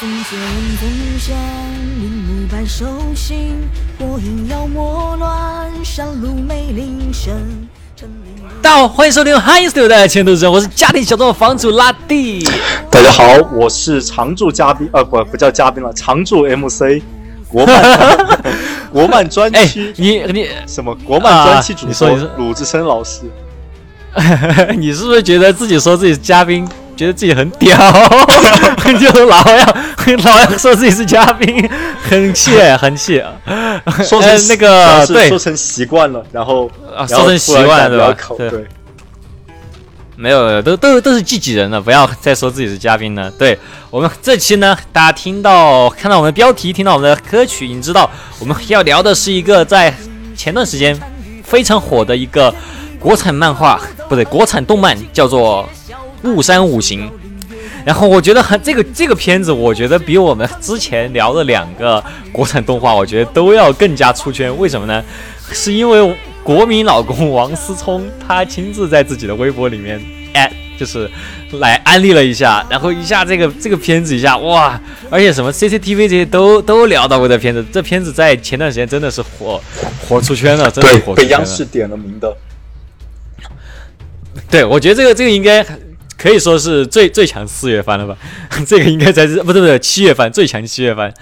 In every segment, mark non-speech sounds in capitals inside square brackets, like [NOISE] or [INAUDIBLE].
风剑纵向，铃木白手心，火影妖魔乱，山路美铃声。大家好，欢迎收听《嗨 Studio》的前途人，我是家庭小众房主拉蒂。大家好，我是常驻嘉宾，呃，不，不叫嘉宾了，常驻 MC，国漫，[LAUGHS] 国漫专哎区，，你你什么国漫专区主播啊你说你说鲁智深老师，[LAUGHS] 你是不是觉得自己说自己是嘉宾，觉得自己很屌，[LAUGHS] 就老要 [LAUGHS] 老要说自己是嘉宾，很气 [LAUGHS] 很气。说成呃那个对说成习惯了，然后啊说成习惯了对吧对，没有，都都都是自己人了，不要再说自己是嘉宾了。对我们这期呢，大家听到看到我们的标题，听到我们的歌曲，已经知道我们要聊的是一个在前段时间非常火的一个国产漫画，不对，国产动漫，叫做《雾山五行》。然后我觉得很这个这个片子，我觉得比我们之前聊的两个国产动画，我觉得都要更加出圈。为什么呢？是因为国民老公王思聪他亲自在自己的微博里面，哎，就是来安利了一下，然后一下这个这个片子一下哇，而且什么 CCTV 这些都都聊到过这片子，这片子在前段时间真的是火火出圈了，真的火出圈了。央视点了名的，对，我觉得这个这个应该可以说是最最强四月番了吧？[LAUGHS] 这个应该才是不对不对七月番最强七月番。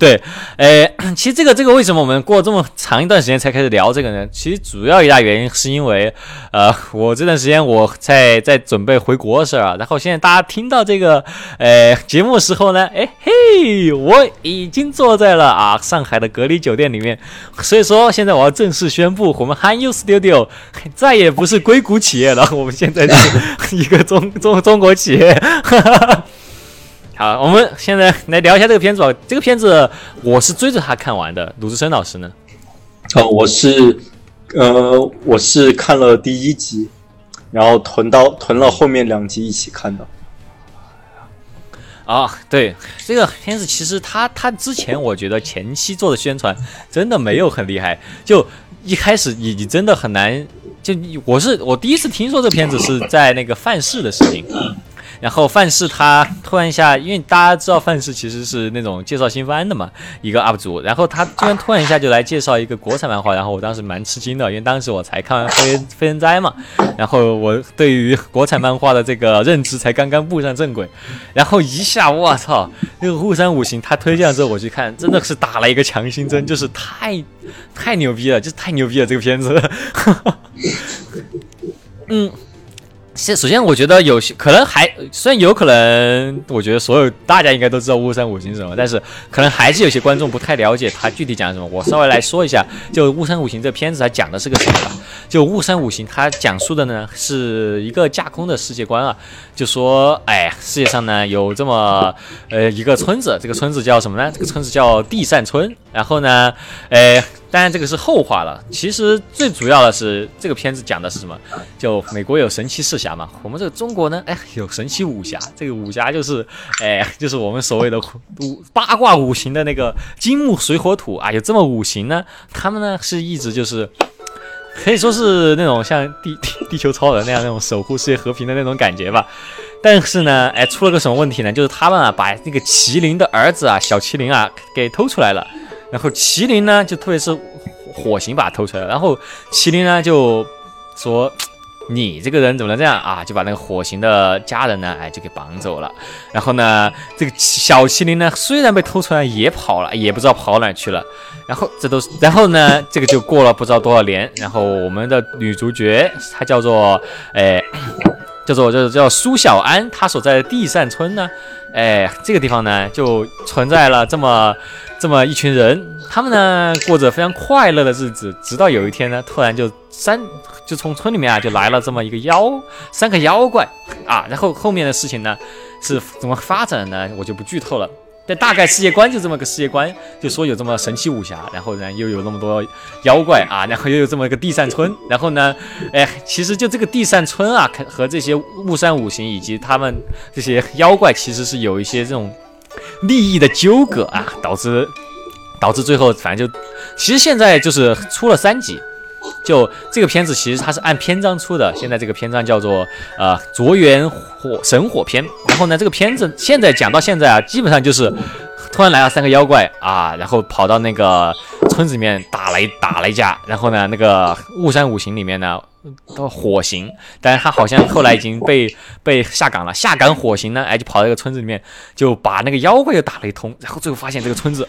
对，诶，[CLEARS THROAT] 其实这个这个为什么我们过这么长一段时间才开始聊这个呢？其实主要一大原因是因为，呃，我这段时间我在在准备回国的事儿啊，然后现在大家听到这个呃节目时候呢，哎嘿，我已经坐在了啊上海的隔离酒店里面，所以说现在我要正式宣布，我们 Han Yu Studio 再也不是硅谷企业了，我们现在是 [LAUGHS] 一个中中中国企业。好，我们现在来聊一下这个片子吧。这个片子我是追着他看完的，鲁智深老师呢？哦，我是呃，我是看了第一集，然后囤到囤了后面两集一起看的。啊，对，这个片子其实他他之前我觉得前期做的宣传真的没有很厉害，就一开始你你真的很难，就我是我第一次听说这片子是在那个范式的视频。然后范式他突然一下，因为大家知道范式其实是那种介绍新番的嘛，一个 UP 主，然后他突然突然一下就来介绍一个国产漫画，然后我当时蛮吃惊的，因为当时我才看完《飞飞人哉》嘛，然后我对于国产漫画的这个认知才刚刚步上正轨，然后一下我操，那个《雾山五行》他推荐了之后我去看，真的是打了一个强心针，就是太太牛逼了，就是太牛逼了这个片子，嗯。[LAUGHS] 首先，我觉得有些可能还虽然有可能，我觉得所有大家应该都知道《雾山五行》是什么，但是可能还是有些观众不太了解它具体讲什么。我稍微来说一下，就《雾山五行》这片子它讲的是个什么吧？就《雾山五行》它讲述的呢是一个架空的世界观啊，就说哎，世界上呢有这么呃一个村子，这个村子叫什么呢？这个村子叫地善村。然后呢，哎，当然这个是后话了。其实最主要的是这个片子讲的是什么？就美国有神奇四侠嘛，我们这个中国呢，哎，有神奇武侠。这个武侠就是，哎，就是我们所谓的五八卦五行的那个金木水火土啊，有这么五行呢，他们呢是一直就是。可以说是那种像地地地球超人那样那种守护世界和平的那种感觉吧，但是呢，哎，出了个什么问题呢？就是他们啊把那个麒麟的儿子啊小麒麟啊给偷出来了，然后麒麟呢就特别是火刑把它偷出来了，然后麒麟呢就说。你这个人怎么能这样啊？就把那个火刑的家人呢，哎，就给绑走了。然后呢，这个小麒麟呢，虽然被偷出来，也跑了，也不知道跑哪去了。然后这都是，然后呢，这个就过了不知道多少年。然后我们的女主角她叫做，哎，叫做叫叫苏小安，他所在的地善村呢，哎，这个地方呢就存在了这么这么一群人，他们呢过着非常快乐的日子，直到有一天呢，突然就三就从村里面啊就来了这么一个妖三个妖怪啊，然后后面的事情呢是怎么发展呢？我就不剧透了。但大概世界观就这么个世界观，就说有这么神奇武侠，然后呢又有那么多妖怪啊，然后又有这么一个地善村，然后呢，哎，其实就这个地善村啊，和这些雾山五行以及他们这些妖怪，其实是有一些这种利益的纠葛啊，导致导致最后反正就，其实现在就是出了三集，就这个片子其实它是按篇章出的，现在这个篇章叫做呃卓元火神火篇。然后呢，这个片子现在讲到现在啊，基本上就是突然来了三个妖怪啊，然后跑到那个村子里面打了一打了一架，然后呢，那个雾山五行里面呢，到火行，但是他好像后来已经被被下岗了，下岗火行呢，哎，就跑到这个村子里面，就把那个妖怪又打了一通，然后最后发现这个村子。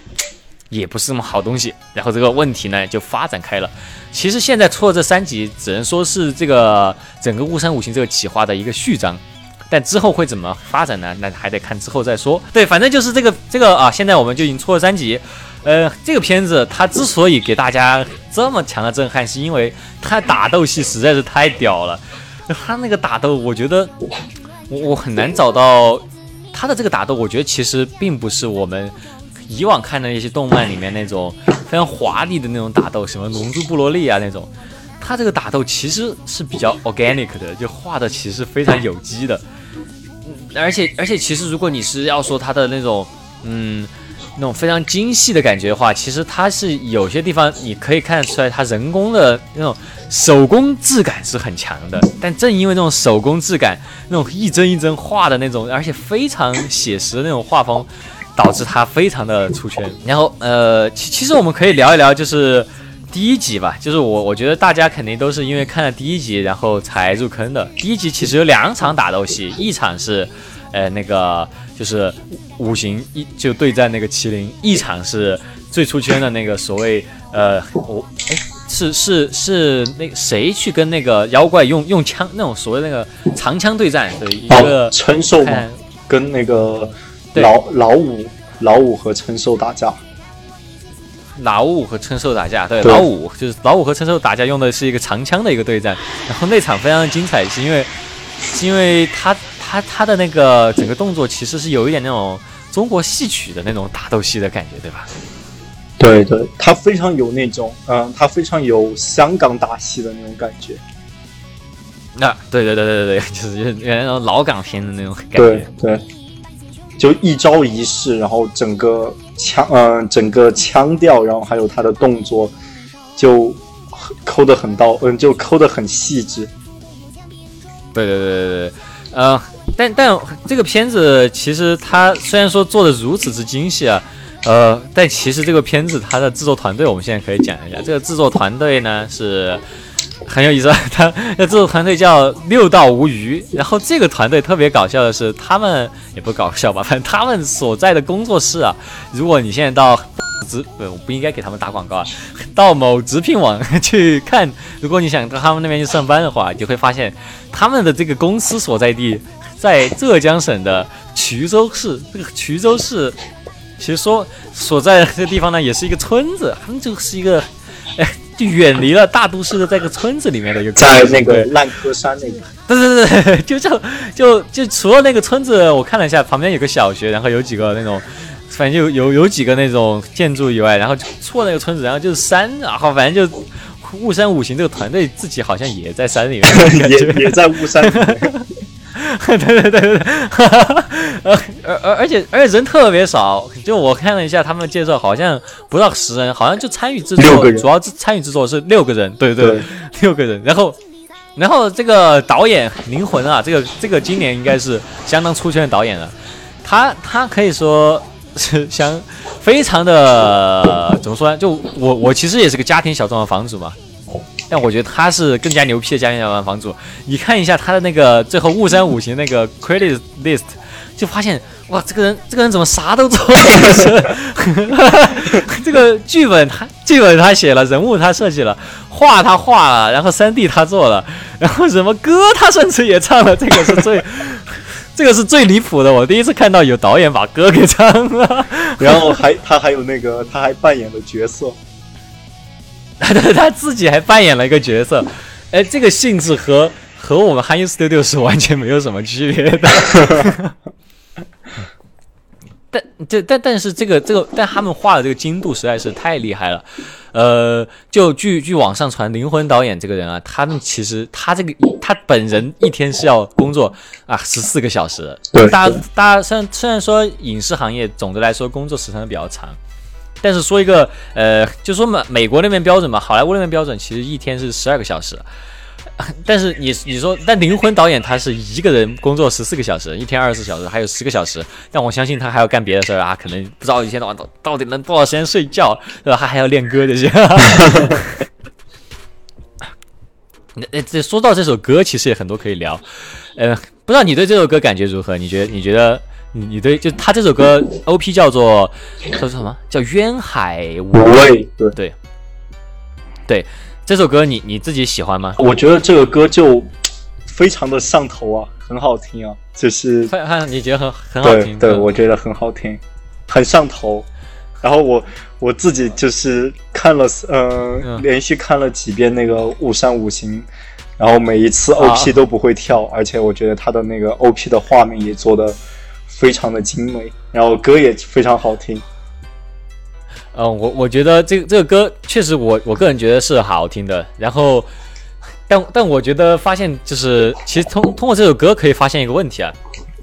也不是什么好东西，然后这个问题呢就发展开了。其实现在出了这三集，只能说是这个整个雾山五行这个企划的一个序章，但之后会怎么发展呢？那还得看之后再说。对，反正就是这个这个啊，现在我们就已经出了三集。呃，这个片子它之所以给大家这么强的震撼，是因为它打斗戏实在是太屌了。它那个打斗，我觉得我我很难找到它的这个打斗，我觉得其实并不是我们。以往看的一些动漫里面那种非常华丽的那种打斗，什么龙珠布罗利啊那种，他这个打斗其实是比较 organic 的，就画的其实非常有机的。而且而且其实如果你是要说他的那种嗯那种非常精细的感觉的话，其实它是有些地方你可以看得出来，它人工的那种手工质感是很强的。但正因为那种手工质感，那种一帧一帧画的那种，而且非常写实的那种画风。导致他非常的出圈，然后呃，其其实我们可以聊一聊，就是第一集吧，就是我我觉得大家肯定都是因为看了第一集，然后才入坑的。第一集其实有两场打斗戏，一场是呃那个就是五行一就对战那个麒麟，一场是最出圈的那个所谓呃我哎是是是那谁去跟那个妖怪用用枪那种所谓那个长枪对战对一个跟那个。老老五老五和陈寿打架，老五和陈寿打架，对，老五就是老五和陈寿打架用的是一个长枪的一个对战，然后那场非常精彩，是因为是因为他他他的那个整个动作其实是有一点那种中国戏曲的那种打斗戏的感觉，对吧？对对，他非常有那种，嗯，他非常有香港打戏的那种感觉。那对对对对对对，[LAUGHS] 就是原来那种老港片的那种感觉，对。就一招一式，然后整个腔，嗯，整个腔调，然后还有他的动作，就抠的很到，嗯，就抠的很细致。对对对对对，呃，但但这个片子其实它虽然说做的如此之精细啊，呃，但其实这个片子它的制作团队，我们现在可以讲一下，这个制作团队呢是。很有意思，他那制作团队叫六道无余。然后这个团队特别搞笑的是，他们也不搞笑吧，反正他们所在的工作室啊，如果你现在到直，我不应该给他们打广告啊，到某直聘网去看，如果你想到他们那边去上班的话，就会发现他们的这个公司所在地在浙江省的衢州市。这个衢州市其实 [LAUGHS] 说所在的这个地方呢，也是一个村子，他们就是一个，哎。就远离了大都市的这个村子里面的一个，在那个烂柯山那个。对对对，[LAUGHS] 就就就就除了那个村子，我看了一下，旁边有个小学，然后有几个那种，反正就有有几个那种建筑以外，然后就错那个村子，然后就是山，然后反正就雾山五行这个团队自己好像也在山里面，[LAUGHS] 也也在雾山。对对对对对，[LAUGHS] 而而而且而且人特别少，就我看了一下他们的介绍，好像不到十人，好像就参与制作，主要参与制作是六个人，对对，[LAUGHS] 六个人。然后然后这个导演灵魂啊，这个这个今年应该是相当出圈的导演了，他他可以说是相非常的怎么说呢？就我我其实也是个家庭小众的房主嘛。但我觉得他是更加牛批的家庭小房房主。你看一下他的那个最后雾山五行那个 credit list，就发现哇，这个人这个人怎么啥都做？[LAUGHS] 这个剧本他剧本他写了，人物他设计了，画他画了，然后三 D 他做了，然后什么歌他甚至也唱了。这个是最 [LAUGHS] 这个是最离谱的。我第一次看到有导演把歌给唱了，[LAUGHS] 然后还他还有那个他还扮演了角色。他 [LAUGHS] 他自己还扮演了一个角色，哎，这个性质和和我们 Hi Studio 是完全没有什么区别的。[LAUGHS] 但这但但是这个这个，但他们画的这个精度实在是太厉害了。呃，就据据网上传，灵魂导演这个人啊，他们其实他这个他本人一天是要工作啊十四个小时。对，大家大家虽然虽然说影视行业总的来说工作时长比较长。但是说一个呃，就说美美国那边标准嘛，好莱坞那边标准其实一天是十二个小时。[LAUGHS] 但是你你说，但灵魂导演他是一个人工作十四个小时，一天二十四小时，还有十个小时。但我相信他还要干别的事儿啊，可能不知道一天到晚到到底能多少时间睡觉，对吧？他还要练歌这些。[LAUGHS] 那这说到这首歌，其实也很多可以聊。呃，不知道你对这首歌感觉如何？你觉得你觉得你你对就他这首歌 O P 叫做叫做什么叫渊海无畏？对对对。这首歌你你自己喜欢吗？我觉得这个歌就非常的上头啊，很好听啊，就是你觉得很很好听？对，我觉得很好听，很上头。然后我我自己就是看了，嗯，连续看了几遍那个《雾山五行》，然后每一次 OP 都不会跳，而且我觉得他的那个 OP 的画面也做的非常的精美，然后歌也非常好听。嗯，我我觉得这这个歌确实，我我个人觉得是好听的。然后，但但我觉得发现就是，其实通通过这首歌可以发现一个问题啊，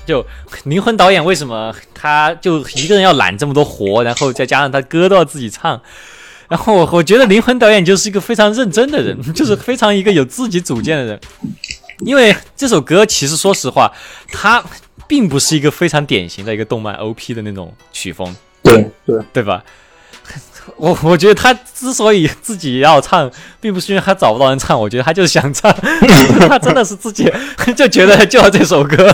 就灵魂导演为什么他就一个人要揽这么多活，然后再加上他歌都要自己唱。然后我我觉得灵魂导演就是一个非常认真的人，[LAUGHS] 就是非常一个有自己主见的人。因为这首歌其实说实话，他并不是一个非常典型的一个动漫 OP 的那种曲风，对对对吧？[LAUGHS] 我我觉得他之所以自己要唱，并不是因为他找不到人唱，我觉得他就是想唱，[LAUGHS] 他真的是自己就觉得就要这首歌。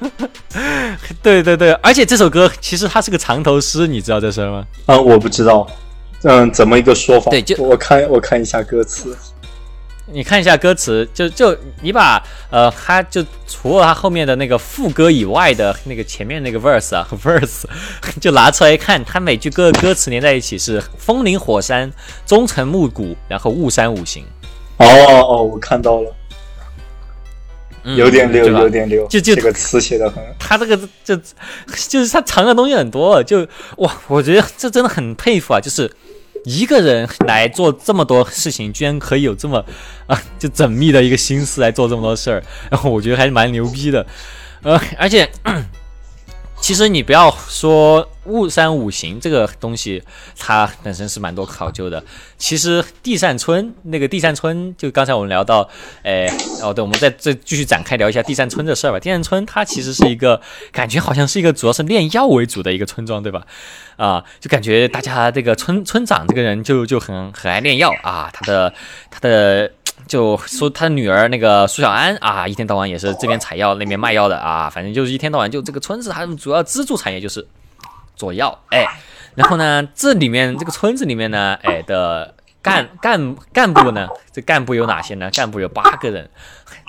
[LAUGHS] 对对对，而且这首歌其实它是个藏头诗，你知道这事吗？啊，我不知道。嗯，怎么一个说法？对，就我看我看一下歌词。你看一下歌词，就就你把呃，他就除了他后面的那个副歌以外的那个前面那个 verse 啊 [LAUGHS] verse，就拿出来看，他每句歌的歌词连在一起是风林火山、忠诚木谷，然后雾山五行。哦哦，我看到了，有点溜，有点溜，就就这个词写的很。他这个就就是他藏的东西很多，就哇，我觉得这真的很佩服啊，就是。一个人来做这么多事情，居然可以有这么 [LAUGHS] 啊，就缜密的一个心思来做这么多事儿，然后我觉得还是蛮牛逼的，呃，而且。其实你不要说雾山五行这个东西，它本身是蛮多考究的。其实地善村那个地善村，就刚才我们聊到，哎，哦对，我们再再继续展开聊一下地善村的事儿吧。地善村它其实是一个感觉好像是一个主要是炼药为主的一个村庄，对吧？啊，就感觉大家这个村村长这个人就就很很爱炼药啊，他的他的。就说他女儿那个苏小安啊，一天到晚也是这边采药那边卖药的啊，反正就是一天到晚就这个村子，他们主要支柱产业就是做药，哎，然后呢，这里面这个村子里面呢，哎的干干干部呢，这干部有哪些呢？干部有八个人，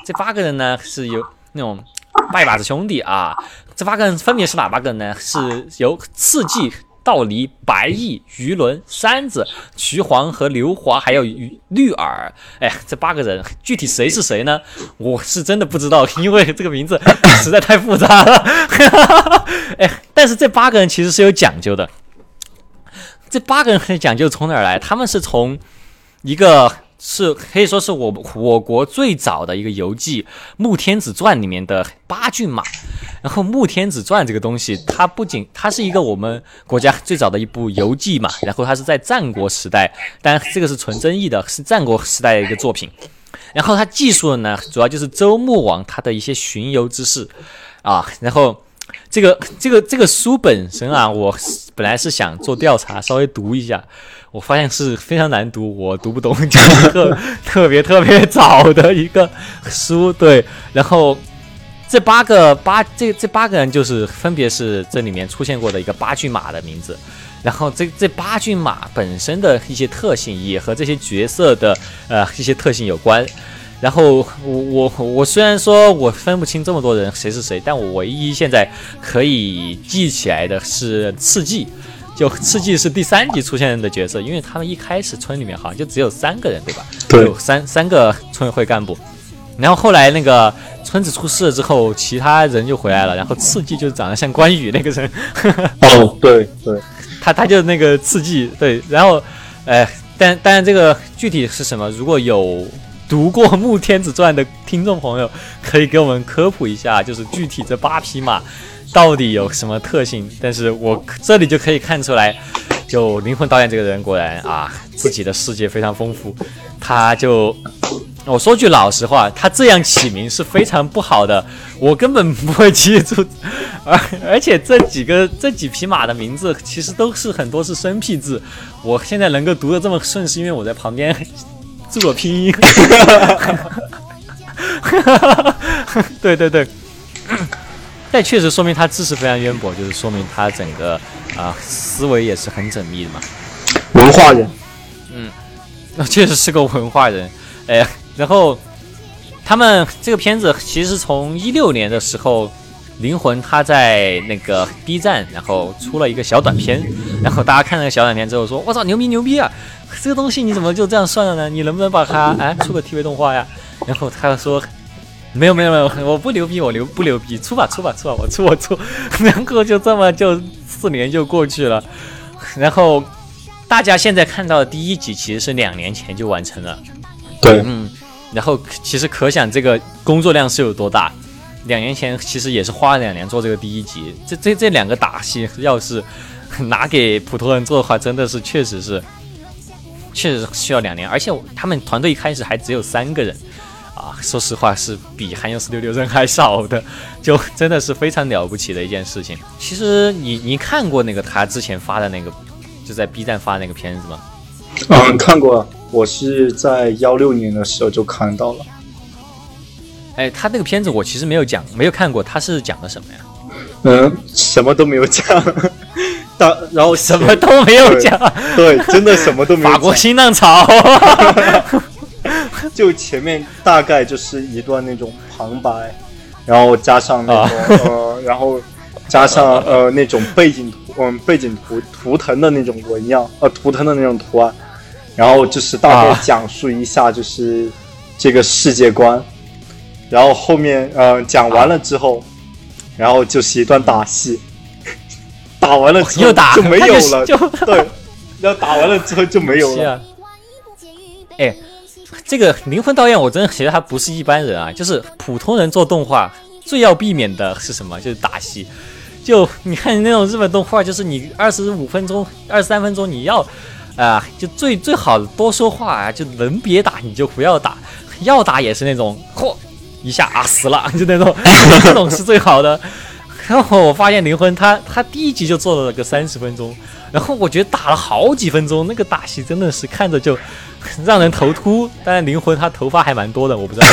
这八个人呢是由那种拜把子兄弟啊，这八个人分别是哪八个人呢？是由次季。道离、白毅、鱼伦、山子、徐晃和刘华，还有绿耳，哎，这八个人具体谁是谁呢？我是真的不知道，[LAUGHS] 因为这个名字 [LAUGHS] 实在太复杂了。哎，但是这八个人其实是有讲究的。这八个人很讲究从哪儿来？他们是从一个。是可以说是我我国最早的一个游记《穆天子传》里面的八骏马。然后《穆天子传》这个东西，它不仅它是一个我们国家最早的一部游记嘛，然后它是在战国时代，当然这个是纯真义的，是战国时代的一个作品。然后它记述的呢，主要就是周穆王他的一些巡游之事啊。然后这个这个这个书本身啊，我本来是想做调查，稍微读一下。我发现是非常难读，我读不懂，就是特特别特别早的一个书。对，然后这八个八这这八个人就是分别是这里面出现过的一个八骏马的名字，然后这这八骏马本身的一些特性也和这些角色的呃一些特性有关。然后我我我虽然说我分不清这么多人谁是谁，但我唯一现在可以记起来的是赤季。就赤季是第三集出现的角色，因为他们一开始村里面好像就只有三个人，对吧？对，有三三个村委会干部。然后后来那个村子出事了之后，其他人就回来了。然后赤季就长得像关羽那个人。哦，[LAUGHS] 对对，他他就那个赤季，对。然后，哎，但但这个具体是什么？如果有读过《穆天子传》的听众朋友，可以给我们科普一下，就是具体这八匹马。到底有什么特性？但是我这里就可以看出来，就灵魂导演这个人果然啊，自己的世界非常丰富。他就我说句老实话，他这样起名是非常不好的，我根本不会记住。而而且这几个 [LAUGHS] 这几匹马的名字其实都是很多是生僻字，我现在能够读得这么顺，是因为我在旁边做了拼音。对 [LAUGHS] 对对。[COUGHS] 但确实说明他知识非常渊博，就是说明他整个啊思维也是很缜密的嘛。文化人，嗯，那 [LAUGHS] 确实是个文化人。哎，然后他们这个片子其实从一六年的时候，灵魂他在那个 B 站，然后出了一个小短片，然后大家看那个小短片之后说：“我操，牛逼牛逼啊！这个东西你怎么就这样算了呢？你能不能把它 [LAUGHS] 哎出个 TV 动画呀？”然后他说。没有没有没有，[LAUGHS] 我不牛逼，我牛不牛逼，出吧出吧出吧，我出我出，然后就这么就四年就过去了，然后大家现在看到的第一集其实是两年前就完成了，对，嗯，然后其实可想这个工作量是有多大，两年前其实也是花了两年做这个第一集，这这这两个打戏要是拿给普通人做的话，真的是确实是，确实需要两年，而且他们团队一开始还只有三个人。啊，说实话是比《寒游四六六》人还少的，就真的是非常了不起的一件事情。其实你你看过那个他之前发的那个，就在 B 站发那个片子吗？嗯，看过，我是在幺六年的时候就看到了。哎，他那个片子我其实没有讲，没有看过，他是讲的什么呀？嗯，什么都没有讲，大然后什么都没有讲，对，真的什么都没有。法国新浪潮。[LAUGHS] 就前面大概就是一段那种旁白，然后加上那种呃，然后加上呃那种背景图，嗯，背景图图腾的那种纹样，呃，图腾的那种图案，然后就是大概讲述一下就是这个世界观，然后后面呃讲完了之后，然后就是一段打戏，打完了之后就没有了，就对，要打完了之后就没有了，哎。这个灵魂导演，我真的觉得他不是一般人啊！就是普通人做动画最要避免的是什么？就是打戏。就你看那种日本动画，就是你二十五分钟、二十三分钟，你要啊，就最最好多说话啊，就能别打你就不要打，要打也是那种嚯一下啊死了，[LAUGHS] 就那种这种是最好的。然后我发现灵魂他他第一集就做了个三十分钟，然后我觉得打了好几分钟，那个打戏真的是看着就。让人头秃，但是灵魂他头发还蛮多的，我不知道。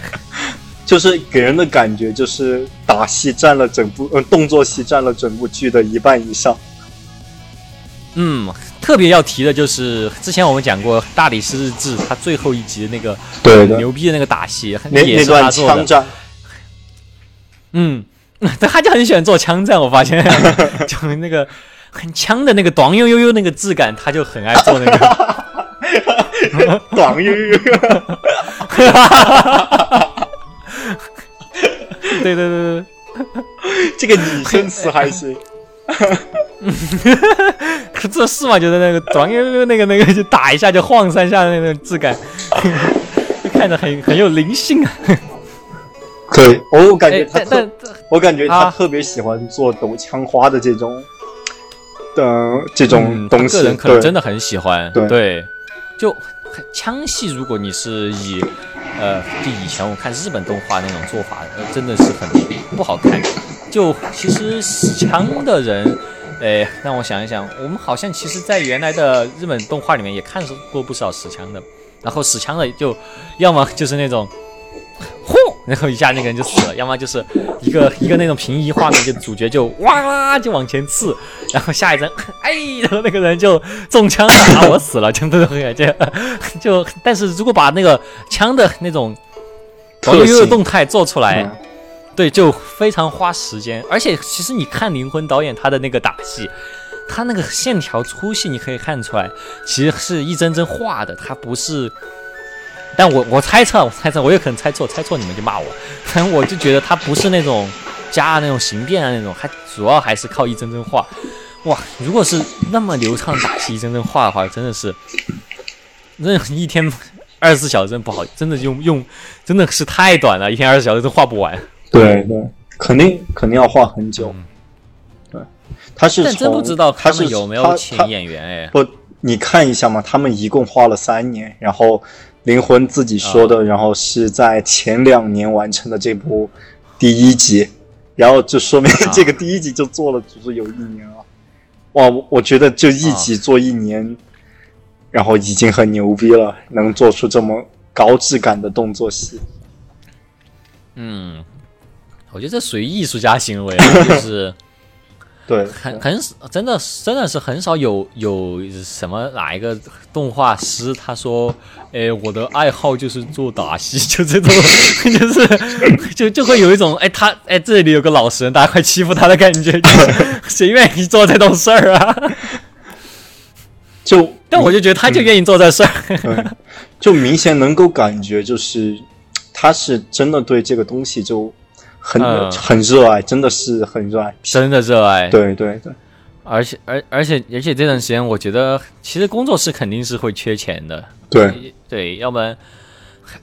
[LAUGHS] 就是给人的感觉就是打戏占了整部，呃，动作戏占了整部剧的一半以上。嗯，特别要提的就是之前我们讲过《大理石日志》，他最后一集的那个对牛逼的那个打戏，那那段枪战。嗯，[LAUGHS] 他就很喜欢做枪战，我发现，[LAUGHS] 就那个很枪的那个短悠悠悠那个质感，他就很爱做那个。[LAUGHS] 短悠悠，对对对对，这个拟声词还行。可这是嘛？就是那个短悠悠那个那个，就打一下就晃三下的那种质感，看着很很有灵性啊。对，我感觉他特，我感觉他特别喜欢做抖枪花的这种的这种东西，个人可能真的很喜欢。对。就枪戏，如果你是以，呃，就以前我看日本动画那种做法，真的是很不好看。就其实使枪的人，哎，让我想一想，我们好像其实在原来的日本动画里面也看过不少使枪的，然后使枪的就要么就是那种。轰！然后一下那个人就死了，要么就是一个一个那种平移画面，就主角就哇啦就往前刺，然后下一帧，哎，然后那个人就中枪了，啊，我死了，真的很感觉。就但是如果把那个枪的那种悠悠的动态做出来，对，就非常花时间。而且其实你看灵魂导演他的那个打戏，他那个线条粗细，你可以看出来，其实是一帧帧画的，他不是。但我我猜测，我猜测，我有可能猜错，猜错你们就骂我。反正我就觉得他不是那种加那种形变啊那种，还主要还是靠一帧帧画。哇，如果是那么流畅打戏一帧帧画的话，真的是，那一天二十四小时真不好，真的用用真的是太短了，一天二十四小时都画不完。对对，肯定肯定要画很久。对，他是从但真不知道他是们有没有请演员哎。不，你看一下嘛，他们一共花了三年，然后灵魂自己说啊的，然后是在前两年完成的这部第一集，然后就说明啊 [LAUGHS] 这个第一集就做了足足有一年了。哇，我我觉得就一啊集做一年，然后已经很牛逼了，能做出这么高质感的动作戏。嗯，我觉得这属于艺术家行为啊，就是对，很很真的真的是很少有有什么哪一个动画师他说，哎，我的爱好就是做打戏，[LAUGHS] 就这种，就是就就会有一种哎他哎这里有个老实人，大家快欺负他的感觉，就是 [LAUGHS] 谁愿意做这种事儿啊？[LAUGHS] 就但我就觉得他就愿意做这事儿。对，就明显能够感觉，就是他是真的对这个东西就很、嗯很热爱，真的是很热爱。真的热爱，对对对，而且而而且而且这段时间，我觉得其实工作室肯定是会缺钱的，对。对，要不然，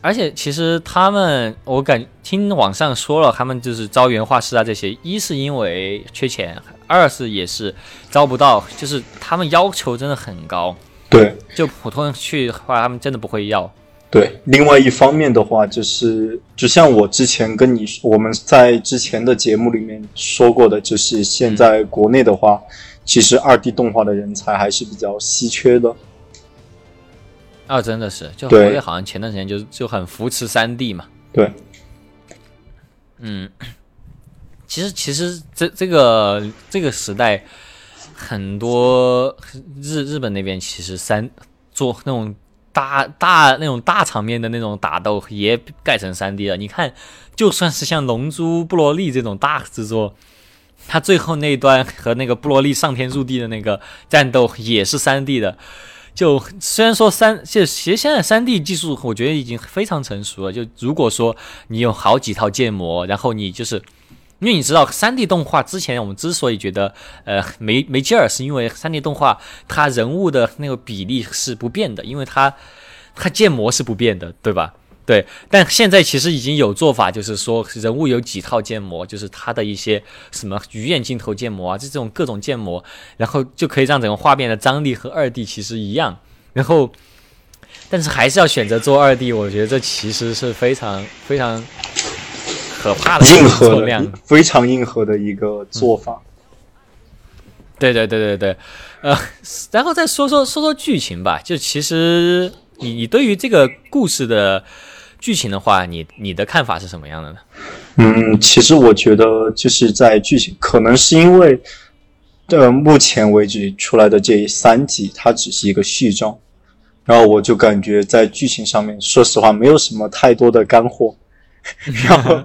而且其实他们，我感听网上说了，他们就是招原画师啊这些，一是因为缺钱，二是也是招不到，就是他们要求真的很高，对。就普通人去的话，他们真的不会要。对。另外一方面的话，就是就像我之前跟你我们在之前的节目里面说过的，就是现在国内的话，其实二 D 动画的人才还是比较稀缺的。啊，真的是，就对国内好像前段时间就就很扶持三 D 嘛，对嗯，其实其实这这个这个时代，很多日日本那边其实三做那种大大那种大场面的那种打斗也改成三 D 了。你看，就算是像《龙珠》《布罗利》这种大制作，他最后那一段和那个布罗利上天入地的那个战斗也是三 D 的。就虽然说三，就其实现在三 D 技术，我觉得已经非常成熟了。就如果说你有好几套建模，然后你就是，因为你知道三 D 动画之前我们之所以觉得呃没没劲儿，是因为三 D 动画它人物的那个比例是不变的，因为它它建模是不变的，对吧？对，但现在其实已经有做法，就是说人物有几套建模，就是它的一些什么鱼眼镜头建模啊，这种各种建模，然后就可以让整个画面的张力和二 D 其实一样。然后，但是还是要选择做二 D，我觉得这其实是非常非常可怕的硬核。非常硬核的一个做法。对对对对对，呃，然后再说说说说剧情吧。就其实你你对于这个故事的剧情的话，你你的看法是什么样的呢？嗯，其实我觉得就是在剧情，可能是因为，呃，目前为止出来的这三集，它只是一个序章，然后我就感觉在剧情上面，说实话没有什么太多的干货，[LAUGHS] 然后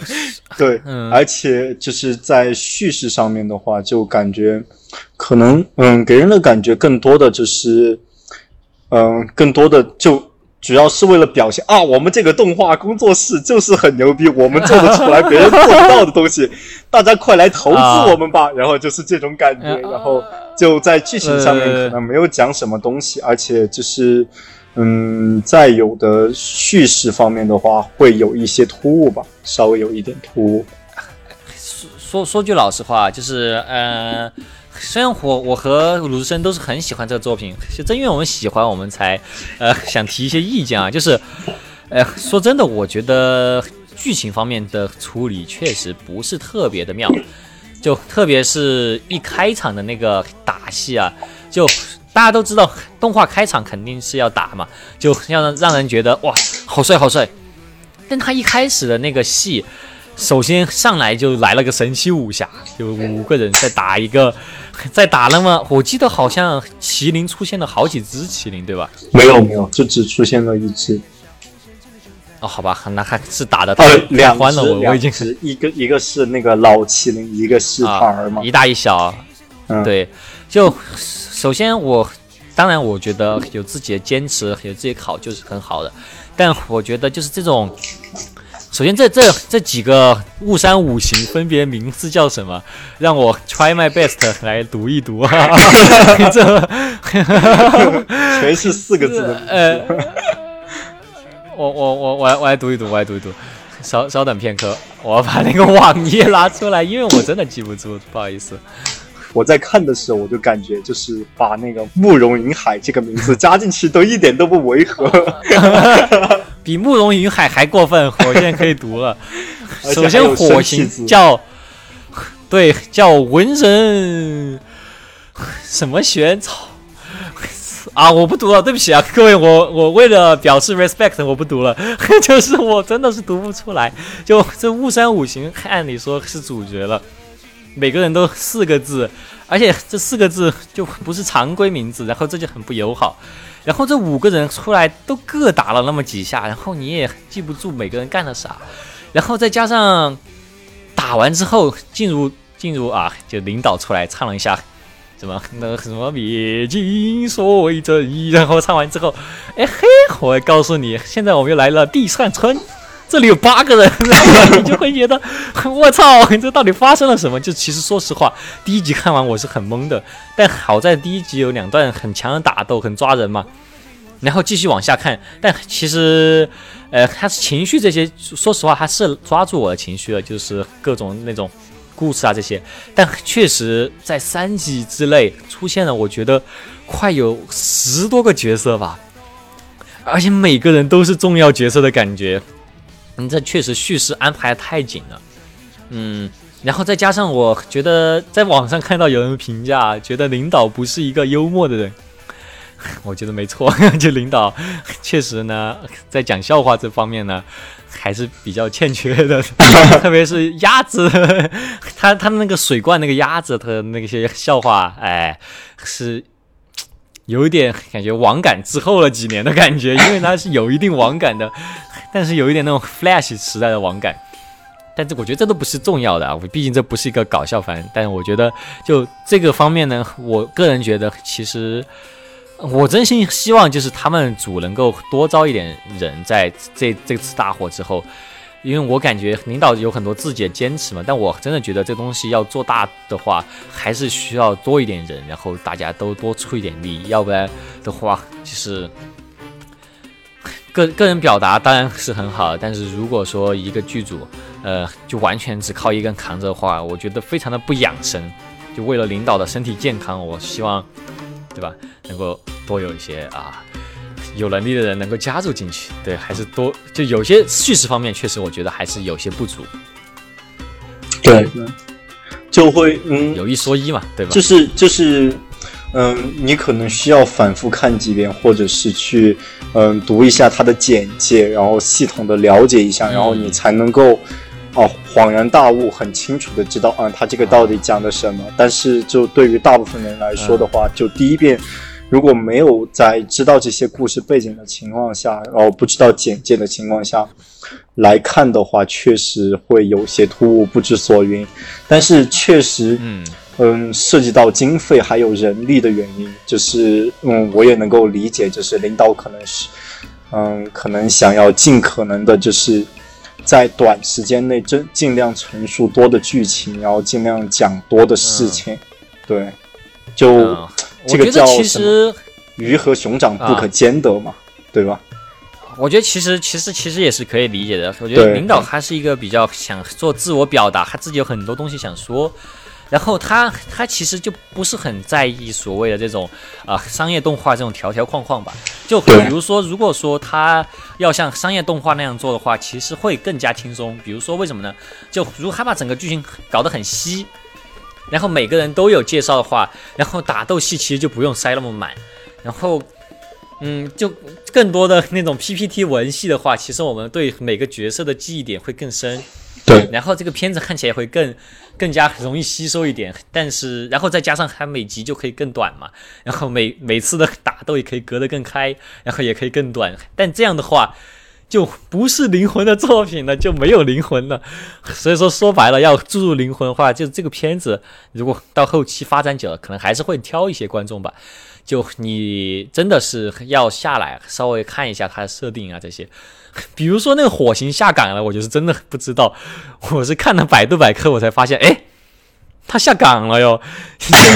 [LAUGHS] 对，[LAUGHS] 嗯而且就是在叙事上面的话，就感觉可能嗯，给人的感觉更多的就是，嗯，更多的就。主要是为了表现啊，我们这个动画工作室就是很牛逼，我们做得出来别人做不到的东西，大家快来投资我们吧。然后就是这种感觉，啊然后就在剧情上面呃可能没有讲什么东西，而且就是嗯，在有的叙事方面的话，会有一些突兀吧，稍微有一点突兀。说说句老实话，就是呃，虽然我我和鲁智深都是很喜欢这个作品，就正因为我们喜欢，我们才呃想提一些意见啊。就是呃，说真的，我觉得剧情方面的处理确实不是特别的妙，就特别是一开场的那个打戏啊，就大家都知道，动画开场肯定是要打嘛，就要让让人觉得哇，好帅好帅。但他一开始的那个戏，首先上来就来了个神奇武侠，就五个人在打一个，在打那么，我记得好像麒麟出现了好几只麒麟，对吧？没有没有，就只出现了一只，哦，好吧，那还是打的呃太，两只欢了，我我已经是，一个一个是那个老麒麟，一个是。一大一小，嗯，对，就首先我当然我觉得有自己的坚持，有自己考就是很好的，但我觉得就是这种，首先这这这几个雾山五行分别名字叫什么？让我 try my best 来读一读啊，[LAUGHS] 这全是四个字的。呃，我我我我来我来读一读，我来读一读。稍稍等片刻，我要把那个网页拉出来，因为我真的记不住，不好意思。我在看的时候，我就感觉就是把那个慕容云海这个名字加进去都一点都不违和。[LAUGHS] 比慕容云海还过分，火箭可以读了。[LAUGHS] 首先，火星叫对叫文人什么玄草啊！我不读了，对不起啊，各位，我我为了表示 respect，我不读了，[LAUGHS] 就是我真的是读不出来。就这雾山五行，按理说是主角了，每个人都四个字，而且这四个字就不是常规名字，然后这就很不友好。然后这五个人出来都各打了那么几下，然后你也记不住每个人干了啥，然后再加上打完之后进入进入啊，就领导出来唱了一下什么那什么灭尽所谓正义，然后唱完之后，哎嘿，我告诉你，现在我们又来了地上村。这里有八个人，然 [LAUGHS] 后你就会觉得，我操，这到底发生了什么？就其实说实话，第一集看完我是很懵的，但好在第一集有两段很强的打斗，很抓人嘛。然后继续往下看，但其实，呃，他是情绪这些，说实话，他是抓住我的情绪了，就是各种那种故事啊这些。但确实在三集之内出现了，我觉得快有十多个角色吧，而且每个人都是重要角色的感觉。嗯，这确实叙事安排的太紧了。嗯，然后再加上我觉得在网上看到有人评价，觉得领导不是一个幽默的人。[LAUGHS] 我觉得没错，[LAUGHS] 就领导确实呢，在讲笑话这方面呢，还是比较欠缺的，[LAUGHS] 特别是鸭子，他他那个水罐那个鸭子他那些笑话，哎，是有一点感觉网感滞后了几年的感觉，因为它是有一定网感的，[LAUGHS] 但是有一点那种 Flash 时代的网感。但这我觉得这都不是重要的啊，我毕竟这不是一个搞笑番，但是我觉得就这个方面呢，我个人觉得其实。我真心希望就是他们组能够多招一点人，在这这次大火之后，因为我感觉领导有很多自己的坚持嘛，但我真的觉得这东西要做大的话，还是需要多一点人，然后大家都多出一点力，要不然的话，就是个个人表达当然是很好，但是如果说一个剧组，呃，就完全只靠一个人扛着的话，我觉得非常的不养生。就为了领导的身体健康，我希望。对吧？能够多有一些啊，有能力的人能够加入进去。对，还是多就有些叙事方面，确实我觉得还是有些不足。对，就会嗯，有一说一嘛，对吧？就是就是，嗯，你可能需要反复看几遍，或者是去嗯读一下它的简介，然后系统的了解一下，然后你才能够哦恍然大悟，很清楚的知道，嗯，它这个到底讲的什么。但是就对于大部分人来说的话，就第一遍如果没有在知道这些故事背景的情况下，然后不知道简介的情况下来看的话，确实会有些突兀，不知所云。但是确实，嗯。嗯，涉及到经费还有人力的原因，就是嗯，我也能够理解，就是领导可能是，嗯，可能想要尽可能的，就是在短时间内尽尽量陈述多的剧情，然后尽量讲多的事情，对，就、这个叫觉得其实。鱼和熊掌不可兼得嘛，对吧？我觉得其实其实其实也是可以理解的。我觉得领导他是一个比较想做自我表达，他自己有很多东西想说，然后他他其实就不是很在意所谓的这种啊、商业动画这种条条框框吧。就比如说，如果说他要像商业动画那样做的话，其实会更加轻松。比如说为什么呢？就如果他把整个剧情搞得很稀，然后每个人都有介绍的话，然后打斗戏其实就不用塞那么满，然后。嗯，就更多的那种 PPT 文戏的话，其实我们对每个角色的记忆点会更深，对，然后这个片子看起来会更更加容易吸收一点。但是，然后再加上它每集就可以更短嘛，然后每每次的打斗也可以隔得更开，然后也可以更短。但这样的话，就不是灵魂的作品了，就没有灵魂了。[LAUGHS] 所以说，说白了，要注入灵魂的话，就这个片子如果到后期发展久了，可能还是会挑一些观众吧。就你真的是要下来稍微看一下它的设定啊这些，[LAUGHS] 比如说那个火星下岗了，我就是真的不知道，[LAUGHS] 我是看了百度百科我才发现，哎，他下岗了哟。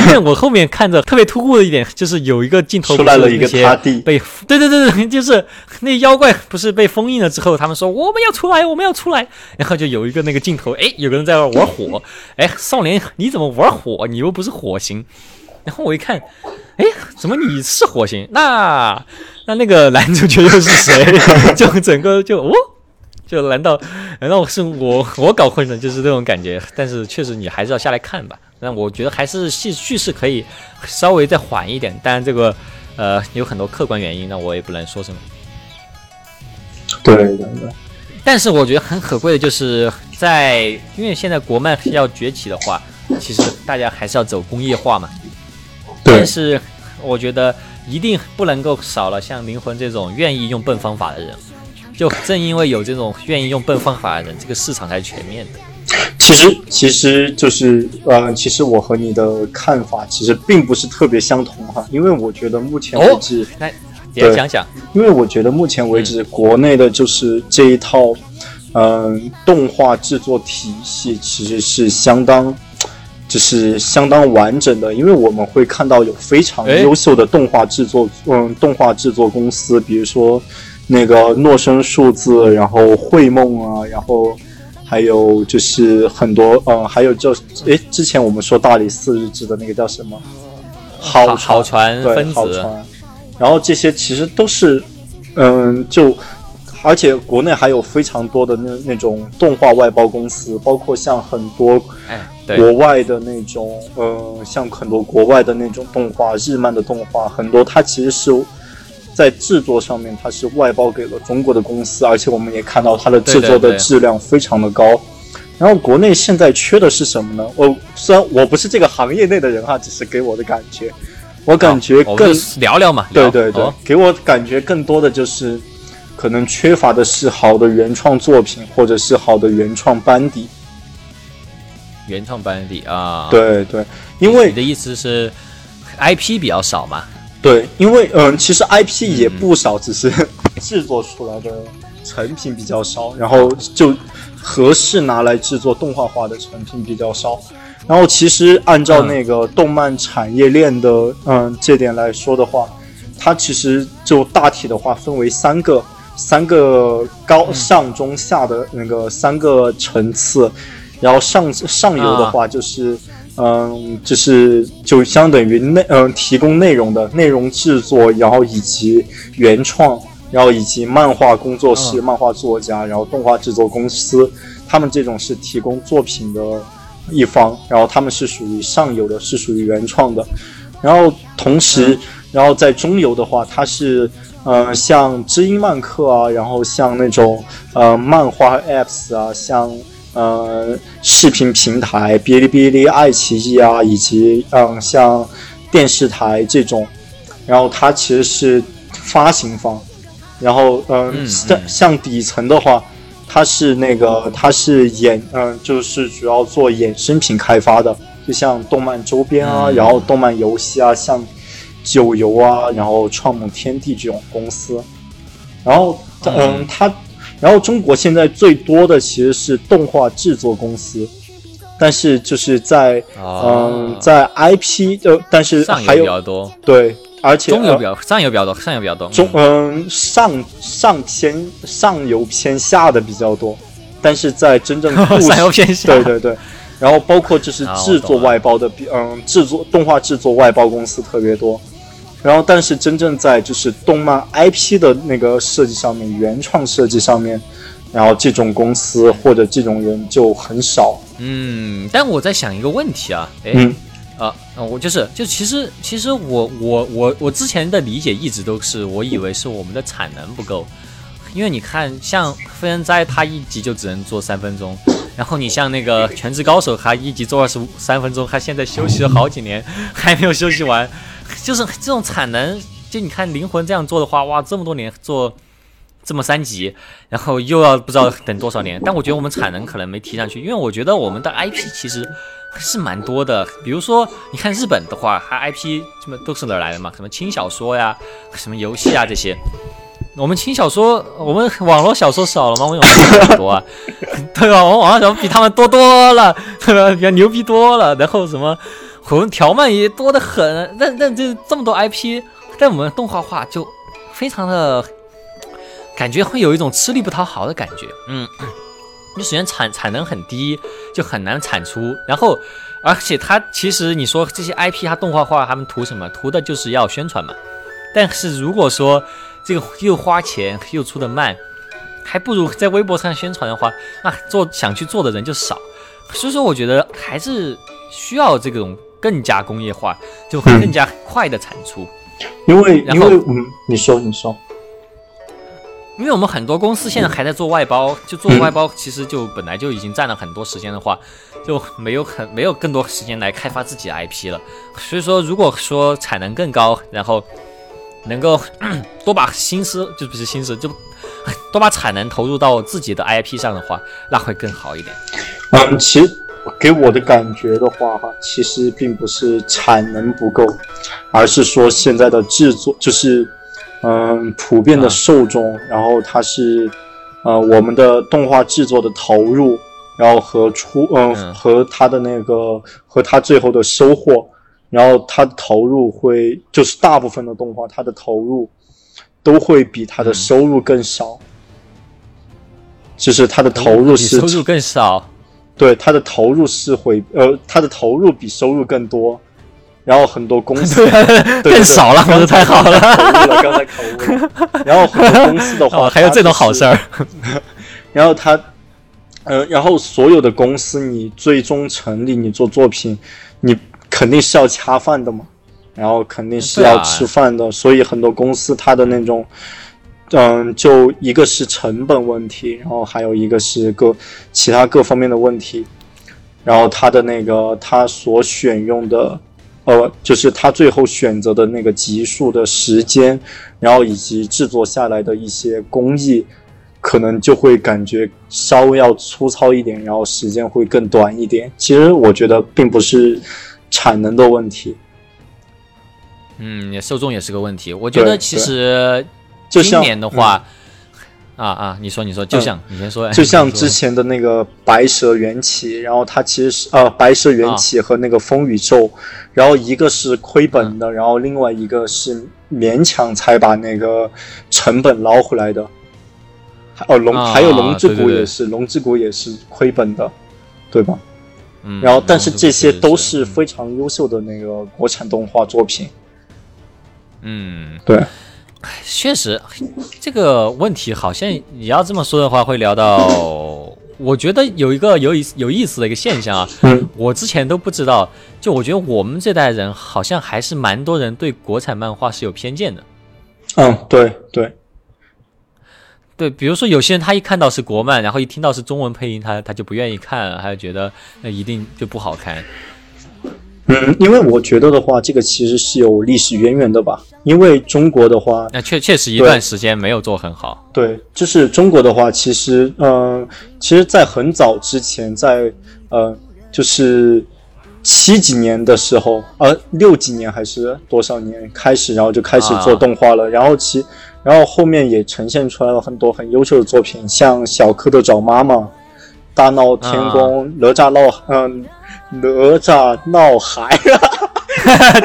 因为我后面看着特别突兀的一点，就是有一个镜头出来了一个不是那些塌地被对对对对，就是那妖怪不是被封印了之后，他们说我们要出来，我们要出来，然后就有一个那个镜头，哎，有个人在玩火，哎，少年你怎么玩火？你又不是火星。然后我一看，哎，怎么你是火星？那那那个男主角又是谁？[LAUGHS] 就整个就哦。就难道难道是我我搞混了？就是这种感觉。但是确实你还是要下来看吧。那我觉得还是叙叙事可以稍微再缓一点。当然这个呃有很多客观原因，那我也不能说什么。对对对。但是我觉得很可贵的就是在因为现在国漫要崛起的话，其实大家还是要走工业化嘛。对。但是我觉得一定不能够少了像灵魂这种愿意用笨方法的人。就正因为有这种愿意用笨方法的人，这个市场才是全面的。其实，其实就是呃，其实我和你的看法其实并不是特别相同哈，因为我觉得目前为止，来也讲讲，因为我觉得目前为止国内的就是这一套嗯动画制作体系其实是相当就是相当完整的，因为我们会看到有非常优秀的动画制作嗯动画制作公司，比如说。那个诺生数字，然后绘梦啊，然后还有就是很多，嗯，还有就，诶，之前我们说大理寺日志的那个叫什么？好好船分子。然后这些其实都是，嗯，就而且国内还有非常多的那那种动画外包公司，包括像很多国外的那种，嗯，像很多国外的那种动画，日漫的动画，很多它其实是。在制作上面，它是外包给了中国的公司，而且我们也看到它的制作的质量非常的高。然后国内现在缺的是什么呢？我虽然我不是这个行业内的人哈，只是给我的感觉，我感觉更聊聊嘛。对对对，给我感觉更多的就是，可能缺乏的是好的原创作品，或者是好的原创班底。原创班底啊，对对，因为你的意思是 IP 比较少嘛？对，因为嗯，其实 IP 也不少，只是 [LAUGHS] 制作出来的成品比较少，然后就合适拿来制作动画化的成品比较少。然后其实按照那个动漫产业链的嗯这点来说的话，它其实就大体的话分为三个三个高上中下的那个三个层次，然后上上游的话就是。嗯，就是就相等于内嗯提供内容的内容制作，然后以及原创，然后以及漫画工作室、漫画作家，然后动画制作公司，他们这种是提供作品的一方，然后他们是属于上游的，是属于原创的。然后同时，然后在中游的话，它是嗯像知音漫客啊，然后像那种呃漫画 apps 啊，像。呃，视频平台，哔哩哔哩、爱奇艺啊，以及嗯，像电视台这种，然后它其实是发行方，然后嗯，像像底层的话，它是那个它是衍嗯，就是主要做衍生品开发的，就像动漫周边啊，然后动漫游戏啊，像九游啊，然后创梦天地这种公司，然后嗯，它。然后中国现在最多的其实是动画制作公司，但是就是在嗯在 IP 呃，但是还有比较多。对，而且中游比较上游比较多，上游比较多。中嗯。上上偏上游偏下的比较多，但是在真正 [LAUGHS] 上游偏下。对对对，然后包括就是制作外包的比嗯制作动画制作外包公司特别多。然后，但是真正在就是动漫 IP 的那个设计上面，原创设计上面，然后这种公司或者这种人就很少。嗯，但我在想一个问题啊，哎，啊，我就是，就其实其实我我我我之前的理解一直都是，我以为是我们的产能不够，因为你看，像非人哉他一集就只能做三分钟，然后你像那个全职高手，他一集做二十五三分钟，他现在休息了好几年还没有休息完。就是这种产能，就你看灵魂这样做的话，哇，这么多年做这么三集，然后又要不知道等多少年。但我觉得我们产能可能没提上去，因为我觉得我们的 IP 其实是蛮多的。比如说，你看日本的话，它 IP 这么都是哪来的嘛？什么轻小说呀，什么游戏啊这些。我们轻小说，我们网络小说少了吗？我们网络小说很多啊，[LAUGHS] 对吧？我们网络小说比他们多多了，对吧？比牛逼多了。然后什么，我们条漫也多得很。但但这这么多 IP，在我们动画化就非常的，感觉会有一种吃力不讨好的感觉。嗯，你首先产产能很低，就很难产出。然后，而且它其实你说这些 IP 它动画化，他们图什么？图的就是要宣传嘛。但是如果说这个又花钱又出的慢，还不如在微博上宣传的话，那做想去做的人就少。所以说，我觉得还是需要这种更加工业化，就会更加快的产出。因为然后因为嗯，你说你说，因为我们很多公司现在还在做外包，就做外包，其实就本来就已经占了很多时间的话，就没有很没有更多时间来开发自己的 IP 了。所以说，如果说产能更高，然后能够 [CLEARS THROAT] 多把心思，就不是心思，就 [CLEARS THROAT] 多把产能投入到自己的 IP 上的话，那会更好一点。嗯，其实给我的感觉的话，哈，其实并不是产能不够，而是说现在的制作就是，嗯，普遍的啊受众，然后它是，呃，我们的动画制作的投入，然后和出，嗯，嗯和它的那个和它最后的收获，然后它的投入会，就是大部分的动画它的投入都会比它的嗯收入更少。就是它的投入是比收入更少，对，他的投入是会，呃，他的投入比收入更多，然后很多公司 [LAUGHS] 对 [LAUGHS] 对更少了，我说太好了。刚才口误了。然后很多公司的话，[LAUGHS] 哦，还有这种好事儿。然后他，呃，然后所有的公司，你最终成立，你做作品，你肯定是要恰饭的嘛，然后肯定是要吃饭的，所以很多公司它的那种。嗯，就一个是成本问题，然后还有一个是各其他各方面的问题，然后他的那个他所选用的，呃，就是他最后选择的那个集数的时间，然后以及制作下来的一些工艺，可能就会感觉稍微要粗糙一点，然后时间会更短一点。其实我觉得并不是产能的问题，嗯，也受众也是个问题。我觉得其实就像年的话，啊啊，你说你说，就像你先说，就像之前的那个白蛇缘起，然后它其实是呃白蛇缘起和那个风宇宙，然后一个是亏本的，然后另外一个是勉强才把那个成本捞回来的。还哦龙、啊还有龙之对对对。谷也是，龙之谷也是亏本的，对吧？嗯，然后但是嗯这些都是是非常优秀的那个国产动画作品。嗯，对，确实这个问题好像你要这么说的话，会聊到。我觉得有一个有意有意思的一个现象啊，嗯我之前都不知道。就我觉得我们这代人好像还是蛮多人对国产漫画是有偏见的。嗯，对对，对，比如说有些人他一看到是国漫，然后一听到是中文配音，他他就不愿意看，他就觉得那一定就不好看。嗯，因为我觉得的话，这个其实是有历史渊源的吧。因为中国的话，那确确实一段时间没有做很好。对，就是中国的话，其实，嗯、其实，在很早之前，在呃，就是七几年的时候，呃，六几年还是多少年开始，然后就开始做啊动画了。然后其，然后后面也呈现出来了很多很优秀的作品，像小蝌蚪找妈妈、大闹天宫、哪吒闹，嗯、哪吒闹海。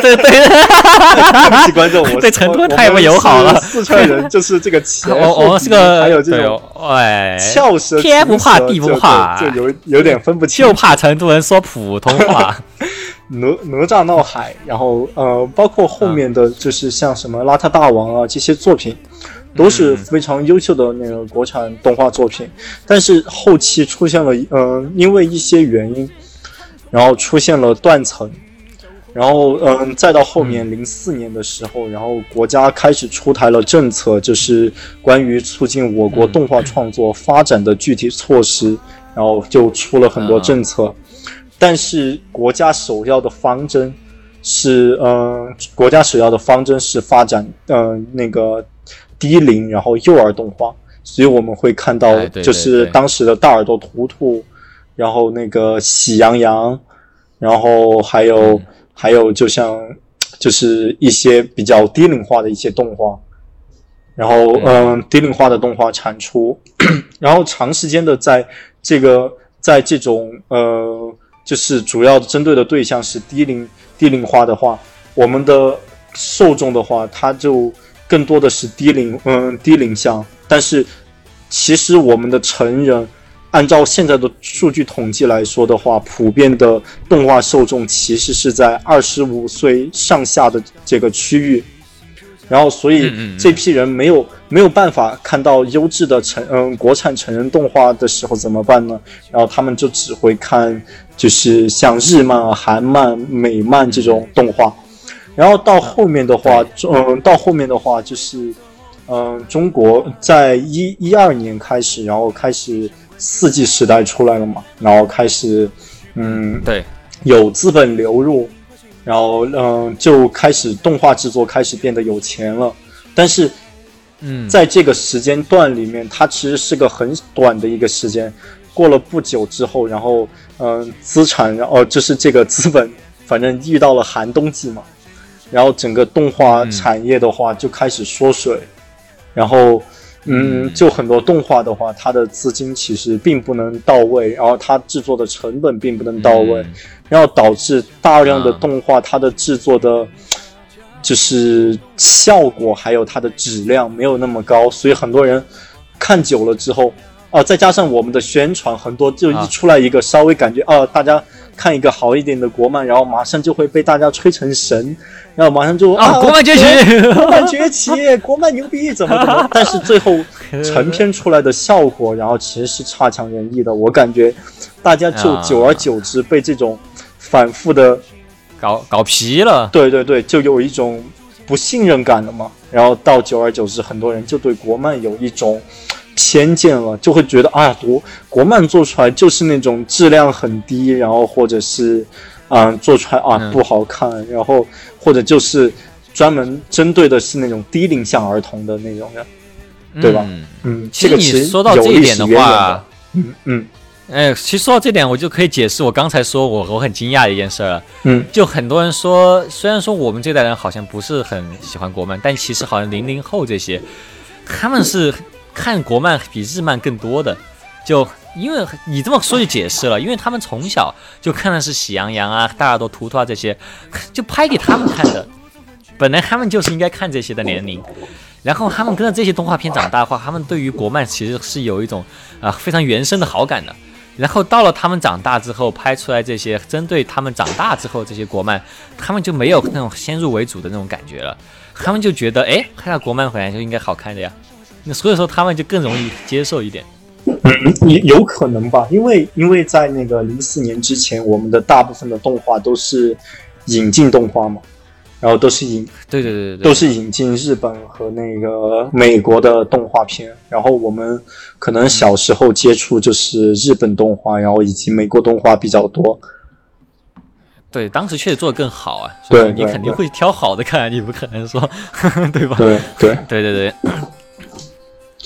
对 [LAUGHS] 对，对不起观众，我对 [LAUGHS] 成都我太不友好了四川人就是这个 [LAUGHS] 前我我后鼻们是个还有这对种哦哎，翘舌，天不怕地不就怕就就有有点分不清。就怕成都人说普通话。哪哪吒闹海，然后呃，包括后面的就是像什么邋遢大王啊这些作品，都是非常优秀的那个国产动画作品。但是后期出现了，嗯、因为一些原因，然后出现了断层。然后，嗯，再到后面零四年的时候，然后国家开始出台了政策，就是关于促进我国动画创作发展的具体措施，然后就出了很多政策。但是国家首要的方针是，嗯、国家首要的方针是发展，嗯、那个低龄然后幼儿动画，所以我们会看到就是当时的大耳朵图图，然后那个喜羊羊，然后还有、嗯。还有就像就是一些比较低龄化的一些动画，然后嗯低龄化的动画产出，[CLEARS THROAT] 然后长时间的在这个在这种呃就是主要针对的对象是低龄低龄化的话，我们的受众的话，它就更多的是低龄嗯低龄向，但是其实我们的成人。按照现在的数据统计来说的话，普遍的动画受众其实是在二十五岁上下的这个区域，然后所以这批人没有没有办法看到优质的成嗯国产成人动画的时候怎么办呢？然后他们就只会看就是像日漫、韩漫、美漫这种动画，然后到后面的话，嗯，到后面的话就是嗯，中国在一一二年开始，然后开始。四 G 时代出来了嘛，然后开始，嗯，对，有资本流入，然后嗯，就开始动画制作开始变得有钱了。但是，嗯，在这个时间段里面，它其实是个很短的一个时间。过了不久之后，然后嗯，资产，然后就是这个资本，反正遇到了寒冬季嘛，然后整个动画产业的话就开始缩水，然后。嗯，就很多动画的话，它的资金其实并不能到位，然后它制作的成本并不能到位，然后导致大量的动画它的制作的，就是效果还有它的质量没有那么高，所以很多人看久了之后，啊，再加上我们的宣传，很多就一出来一个稍微感觉啊，大家。看一个好一点的国漫，然后马上就会被大家吹成神，然后马上就啊，国漫崛起，[LAUGHS] 国漫崛起，国漫牛逼，怎么怎么？但是最后 [LAUGHS] 成片出来的效果，然后其实是差强人意的。我感觉大家就久而久之被这种反复的搞搞皮了，对对对，就有一种不信任感了嘛。然后到久而久之，很多人就对国漫有一种。偏见了，就会觉得啊，国国漫做出来就是那种质量很低，然后或者是，嗯，做出来啊不好看，然后或者就是专门针对的是那种低龄向儿童的那种人，对吧？嗯，其实你说到这一点的话，嗯嗯，哎，其实说到这点，我就可以解释我刚才说我我很惊讶的一件事了。嗯，就很多人说，虽然说我们这代人好像不是很喜欢国漫，但其实好像零零后这些，他们是。看国漫比日漫更多的，就因为你这么说就解释了，因为他们从小就看的是喜羊羊啊、大耳朵图图啊这些，就拍给他们看的。本来他们就是应该看这些的年龄，然后他们跟着这些动画片长大的话，他们对于国漫其实是有一种啊非常原生的好感的。然后到了他们长大之后，拍出来这些针对他们长大之后这些国漫，他们就没有那种先入为主的那种感觉了，他们就觉得哎，看到国漫回来就应该好看的呀。所以说他们就更容易接受一点，嗯，有有可能吧，因为因为在那个零四年之前，我们的大部分的动画都是引进动画嘛，然后都是引，对对对对，都是引进日本和那个美国的动画片，然后我们可能小时候接触就是日本动画，然后以及美国动画比较多。对，当时确实做的更好啊，对，你肯定会挑好的看，你不可能说，[LAUGHS] 对吧？对对对对对。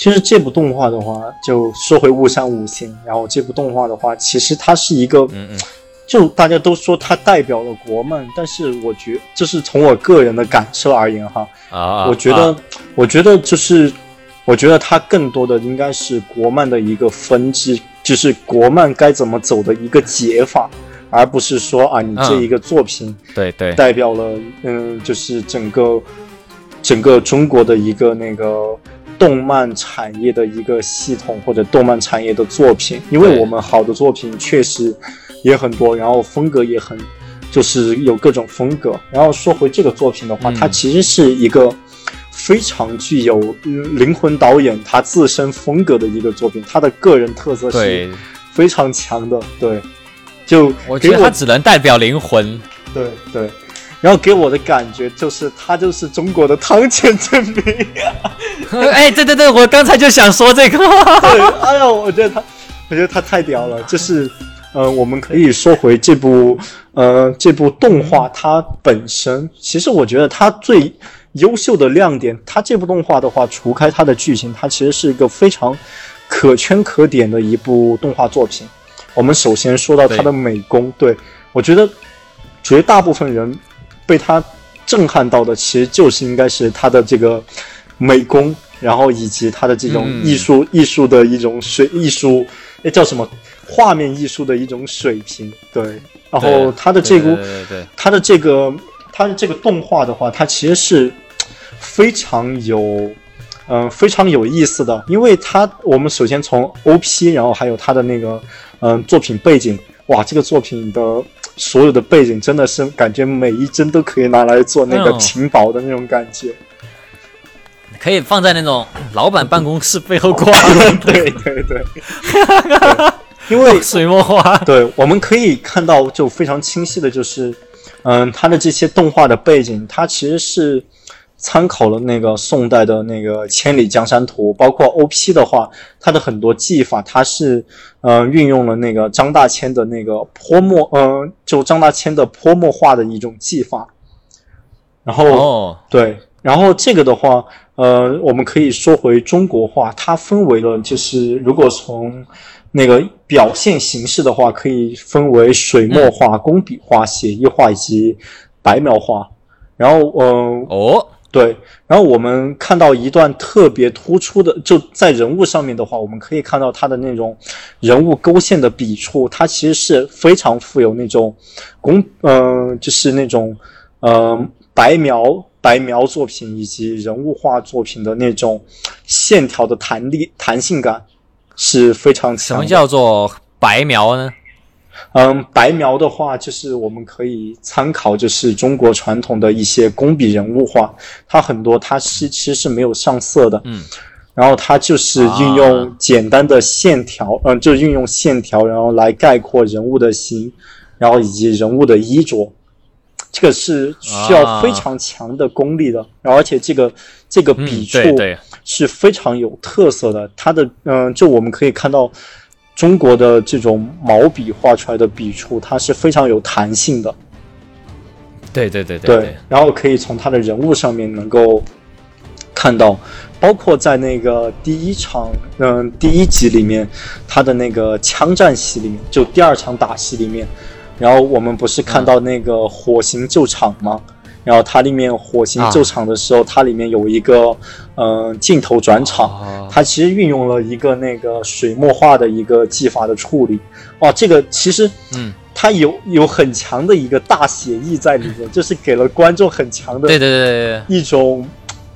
其实这部动画的话，就说回雾山五行，然后这部动画的话，其实它是一个，嗯嗯，就大家都说它代表了国漫，但是我觉，这是从我个人的感受而言哈，啊，我觉得，我觉得就是，我觉得它更多的应该是国漫的一个分支，就是国漫该怎么走的一个解法，而不是说啊，你这一个作品，对对，代表了，嗯，就是整个，整个中国的一个那个。动漫产业的一个系统或者动漫产业的作品，因为我们好的作品确实也很多，然后风格也很，就是有各种风格。然后说回这个作品的话，它其实是一个非常具有灵魂导演他自身风格的一个作品，他的个人特色是非常强的。对，就我觉得他只能代表灵魂。对对。然后给我的感觉就是他就是中国的汤浅证明。[LAUGHS] 哎，对对对，我刚才就想说这个。对，哎呀，我觉得他，我觉得他太屌了。就是，呃，我们可以说回这部，呃，这部动画它本身，其实我觉得它最优秀的亮点，它这部动画的话，除开它的剧情，它其实是一个非常可圈可点的一部动画作品。我们首先说到它的美工，对我觉得绝大部分人。被他震撼到的，其实就是应该是他的这个美工，然后以及他的这种嗯艺术、艺术的一种水艺术，那叫什么画面艺术的一种水平，对。然后他的这对部对对对，它的这个他的这个动画的话，它其实是非常有。嗯、非常有意思的，因为它我们首先从 OP，然后还有它的那个嗯、作品背景，哇，这个作品的所有的背景真的是感觉每一帧都可以拿来做那个嗯屏保的那种感觉。可以放在那种老板办公室背后挂 [LAUGHS] 对对对，对 [LAUGHS] 因为水墨画。对我们可以看到就非常清晰的就是，嗯，它的这些动画的背景，它其实是参考了那个宋代的那个《千里江山图》，包括 OP 的话，它的很多技法，它是呃运用了那个张大千的那个泼墨，呃、就张大千的泼墨画的一种技法，然后。哦，对，然后这个的话，呃，我们可以说回中国画，它分为了就是如果从那个表现形式的话，可以分为水墨画、工笔画、写意画以及白描画。然后，呃，哦，对，然后我们看到一段特别突出的，就在人物上面的话，我们可以看到他的那种人物勾线的笔触，它其实是非常富有那种工，嗯、就是那种，呃，白描白描作品以及人物画作品的那种线条的弹力弹性感是非常强什么。叫做白描呢？嗯，白描的话，就是我们可以参考，就是中国传统的一些工笔人物画，它很多它是其实是没有上色的，嗯，然后它就是运用简单的线条，嗯、就运用线条，然后来概括人物的形，然后以及人物的衣着，这个是需要非常强的功力的，然后而且这个这个嗯笔，触是非常有特色的。它的嗯、就我们可以看到中国的这种毛笔画出来的笔触，它是非常有弹性的。对对对对，对，然后可以从他的人物上面能够看到，包括在那个第一场，嗯、第一集里面，他的那个枪战戏里面，就第二场打戏里面，然后我们不是看到那个火刑救场吗？然后它里面火星救场的时候，它里面有一个嗯、呃镜头转场，哦它其实运用了一个那个水墨画的一个技法的处理。哇，这个其实嗯，它有有很强的一个大写意在里面，[LAUGHS] 就是给了观众很强的对对对一种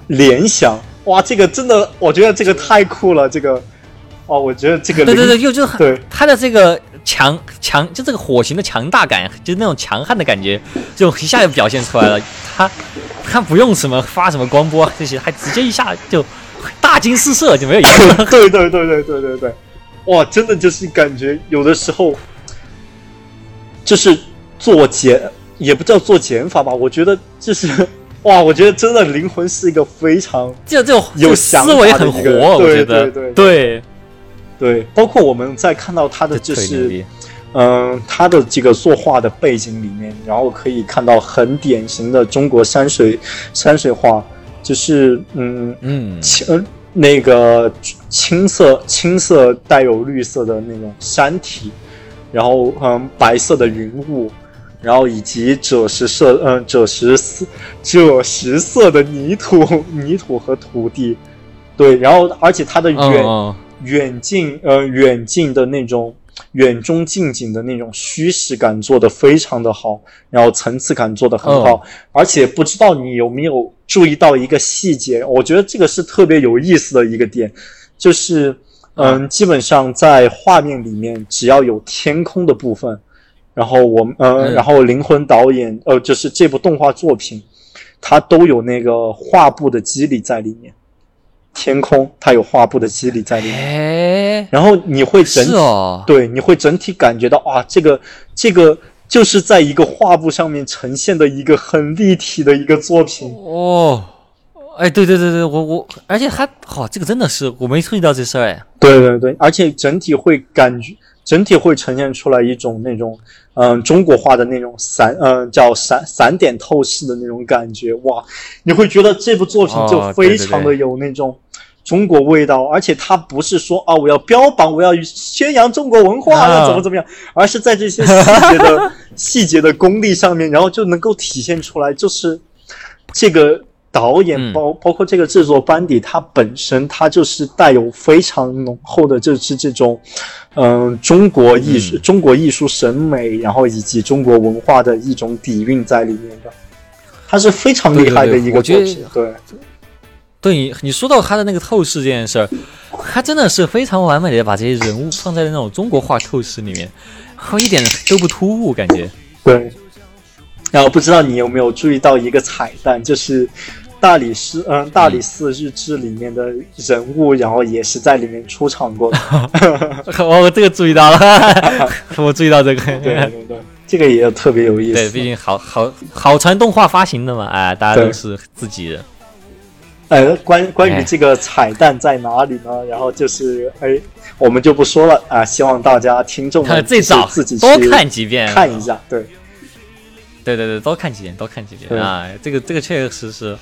联想。哇，这个真的，我觉得这个太酷了。这个，哦，我觉得这个灵对对对，就就很对它的这个强强，就这个火型的强大感，就是那种强悍的感觉，就一下就表现出来了。他他不用什么发什么光波这些，还直接一下就大惊失色，就没有颜色。[LAUGHS] 对对对对对对对，哇，真的就是感觉有的时候就是做减，也不叫做减法吧，我觉得就是哇，我觉得真的灵魂是一个非常就这种有思维很活，我觉得对对对，对，包括我们在看到他的就这是逼。嗯，他的这个作画的背景里面，然后可以看到很典型的中国山水山水画，就是嗯嗯，青呃那个青色青色带有绿色的那种山体，然后嗯白色的云雾，然后以及赭石色嗯赭石色赭石色的泥土 [LAUGHS] 泥土和土地，对，然后而且它的远、远近呃远近的那种远中近景的那种虚实感做得非常的好，然后层次感做得很好，哦。而且不知道你有没有注意到一个细节，我觉得这个是特别有意思的一个点，就是嗯，基本上在画面里面只要有天空的部分，然后我们呃，嗯。然后灵魂导演呃，就是这部动画作品，它都有那个画布的肌理在里面。天空它有画布的肌理在里面，哎，然后你会整体哦，对，你会整体感觉到啊，这个这个就是在一个画布上面呈现的一个很立体的一个作品。哦，哎，对对对对，我我，而且还好，这个真的是我没注意到这事儿哎，对对对，而且整体会感觉，整体会呈现出来一种那种嗯中国画的那种散嗯叫散散点透视的那种感觉。哇，你会觉得这部作品就非常的有那种。中国味道，而且它不是说啊，我要标榜，我要宣扬中国文化，啊。要怎么怎么样，而是在这些细节的 [LAUGHS] 细节的功力上面，然后就能够体现出来，就是这个导演嗯。包包括这个制作班底，它本身它就是带有非常浓厚的，就是这种，嗯、中国艺术、嗯。中国艺术审美，然后以及中国文化的一种底蕴在里面的，它是非常厉害的一个作品。对对你，你说到他的那个透视这件事儿，他真的是非常完美的把这些人物放在了那种中国画透视里面，然后一点都不突兀，感觉。对。然后不知道你有没有注意到一个彩蛋，就是大理寺嗯大理寺日志里面的人物，然后也是在里面出场过的。[LAUGHS] 我我这个注意到了，[LAUGHS] 我注意到这个。对对对，这个也特别有意思。对，毕竟好好好传动画发行的嘛，哎，大家都是自己人。呃，关关于哎。这个彩蛋在哪里呢？然后就是，哎，我们就不说了。啊，希望大家听众们最早自己多看几遍，看一下，对。对对对，多看几遍，多看几遍。啊！这个这个确实是，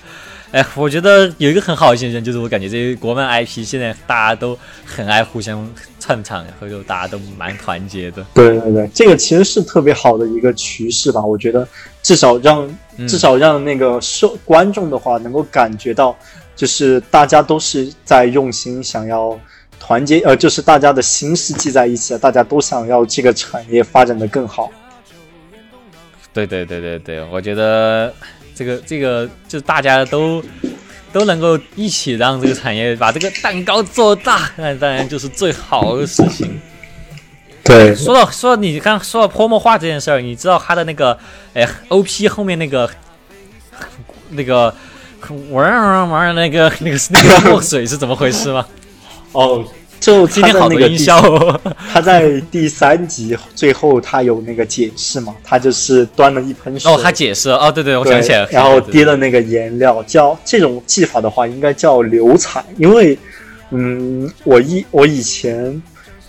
哎，我觉得有一个很好的现象，就是我感觉这些国漫 IP 现在大家都很爱互相串场，然后就大家都蛮团结的。对对对，这个其实是特别好的一个趋势吧。我觉得至少让嗯至少让那个受观众的话能够感觉到，就是大家都是在用心想要团结，呃，就是大家的心是系在一起的，大家都想要这个产业发展的更好。对对对对对，我觉得这个这个就是大家都都能够一起让这个产业把这个蛋糕做大，那当然就是最好的事情。对说到说到你刚刚说到泼墨画这件事儿，你知道他的那个哎 OP 后面那个那个玩玩玩儿那个那个那个墨水是怎么回事吗？哦，就今天好多音那个第效哦。他在第三集最后他有那个解释嘛，他就是端了一盆水，哦，他解释了哦，对对，我想起来了。然后滴了那个颜料，叫这种技法的话应该叫流彩，因为嗯，我以我以前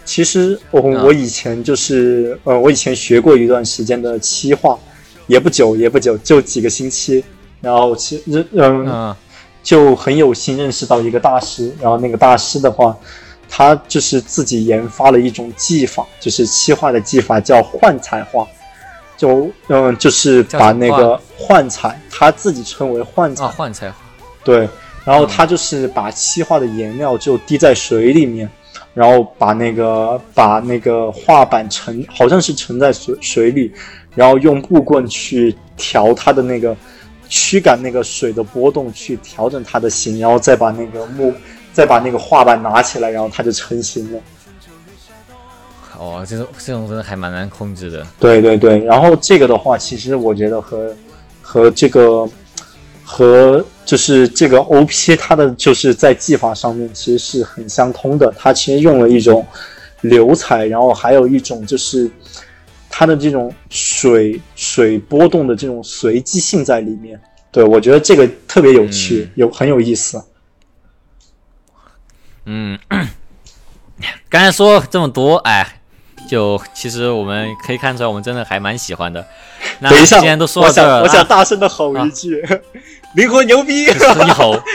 其实我、啊我以前就是呃，我以前学过一段时间的漆画，也不久也不久，就几个星期，然后其实嗯嗯就很有幸认识到一个大师，然后那个大师的话，他就是自己研发了一种技法，就是漆画的技法叫幻彩画，就嗯就是把那个幻彩，他自己称为幻彩，啊，幻彩画。对，然后他就是把漆画的颜料就滴在水里面，然后把那个把那个画板沉，好像是沉在水水里，然后用木棍去调它的那个驱赶那个水的波动，去调整它的形，然后再把那个木再把那个画板拿起来，然后它就成型了。哦，这种这种真的还蛮难控制的。对对对，然后这个的话，其实我觉得和和这个和就是这个 OP 它的就是在技法上面其实是很相通的，它其实用了一种流彩，然后还有一种就是它的这种水水波动的这种随机性在里面。对我觉得这个特别有趣，嗯有很有意思。嗯，[CLEARS THROAT] 刚才说这么多，哎，就其实我们可以看出来，我们真的还蛮喜欢的。那等一下，既然都说我到这儿了，想我想啊大声的吼一句：灵魂牛逼！一吼。[LAUGHS]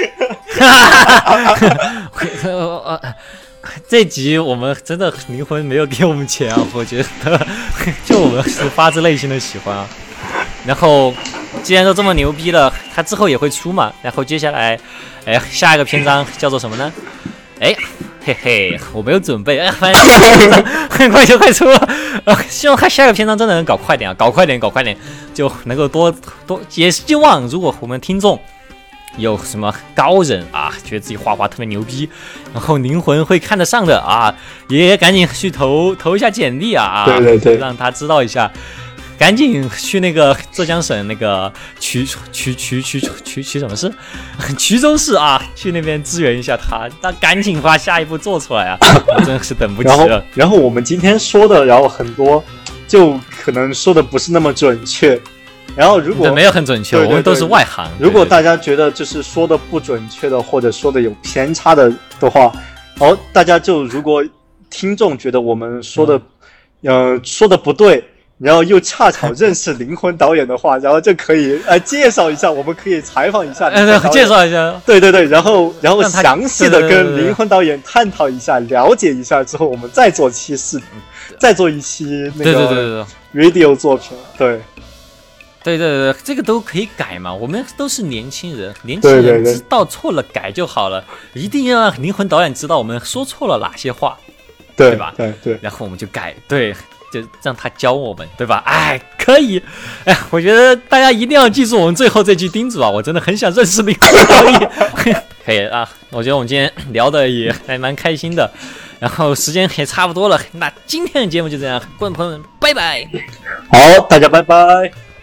这集我们真的灵魂没有给我们钱啊，我觉得就我们是发自内心的喜欢啊。然后既然都这么牛逼了，它之后也会出嘛。然后接下来，哎，下一个篇章叫做什么呢？哎，嘿嘿，我没有准备，哎，反正 [LAUGHS] 很快就快出了。呃，希望他下一个篇章真的能搞快点啊，搞快点，搞快点，就能够多多。也希望如果我们听众有什么高人啊，觉得自己画画特别牛逼，然后灵魂会看得上的啊，也赶紧去投投一下简历啊，啊对对对让他知道一下。赶紧去那个浙江省那个衢衢衢衢衢衢什么市，[LAUGHS] 衢州市啊，去那边支援一下他，那赶紧把下一步做出来啊！[LAUGHS] 我真的是等不及然后了。，然后我们今天说的，然后很多就可能说的不是那么准确。然后如果，没有很准确，对对我们都是外行。如果大家觉得就是说的不准确的，或者说的有偏差的的话，哦大家就如果听众觉得我们说的，嗯呃，说的不对。然后又恰巧认识灵魂导演的话，然后就可以呃介绍一下，我们可以采访一下灵呃，对。介绍一下，对对对，然后然后详细的跟灵魂导演探讨一下，了解一下之后，我们再做期视频，再做一期那对对对对个。radio 作品。对对对对，这个都可以改嘛，我们都是年轻人，年轻人知道错了改就好了，一定要让灵魂导演知道我们说错了哪些话，对对吧对对，然后我们就改，对，就让他教我们，对吧？哎，可以，哎，我觉得大家一定要记住我们最后这句叮嘱啊，我真的很想认识你，可以，[LAUGHS] 可以啊，我觉得我们今天聊的也还蛮开心的，然后时间也差不多了，那今天的节目就这样，观众朋友们，拜拜。好，大家拜拜。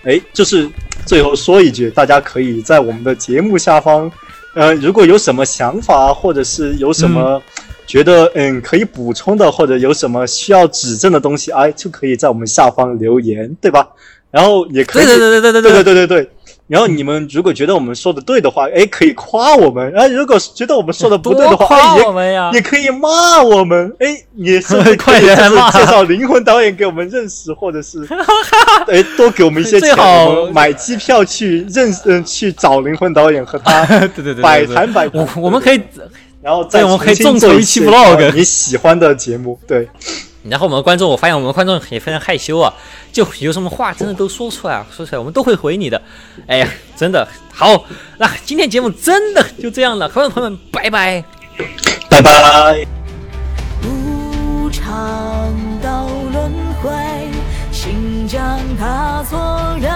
哎，就是最后说一句，大家可以在我们的节目下方，呃，如果有什么想法，或者是有什么觉得嗯可以补充的，或者有什么需要指正的东西，哎，就可以在我们下方留言，对吧？然后也可以，对对对对对对对对对对。然后你们如果觉得我们说的对的话，哎，可以夸我们；哎，如果觉得我们说的不对的话，夸哎，我们呀也！也可以骂我们。哎，也甚至可 [LAUGHS] 快点骂介绍灵魂导演给我们认识，或者是 [LAUGHS] 哎多给我们一些钱，我们买机票去认识、嗯去找灵魂导演和他对对对对，百对谈百我我们可以，然后再对我们可以重做一众筹一期 vlog 呃你喜欢的节目，对。然后我们的观众，我发现我们的观众也非常害羞啊，就有什么话真的都说出来啊，说出来我们都会回你的。哎呀，真的好，那今天节目真的就这样了，观众朋友们，拜拜。拜拜。无常到轮回，请将它错认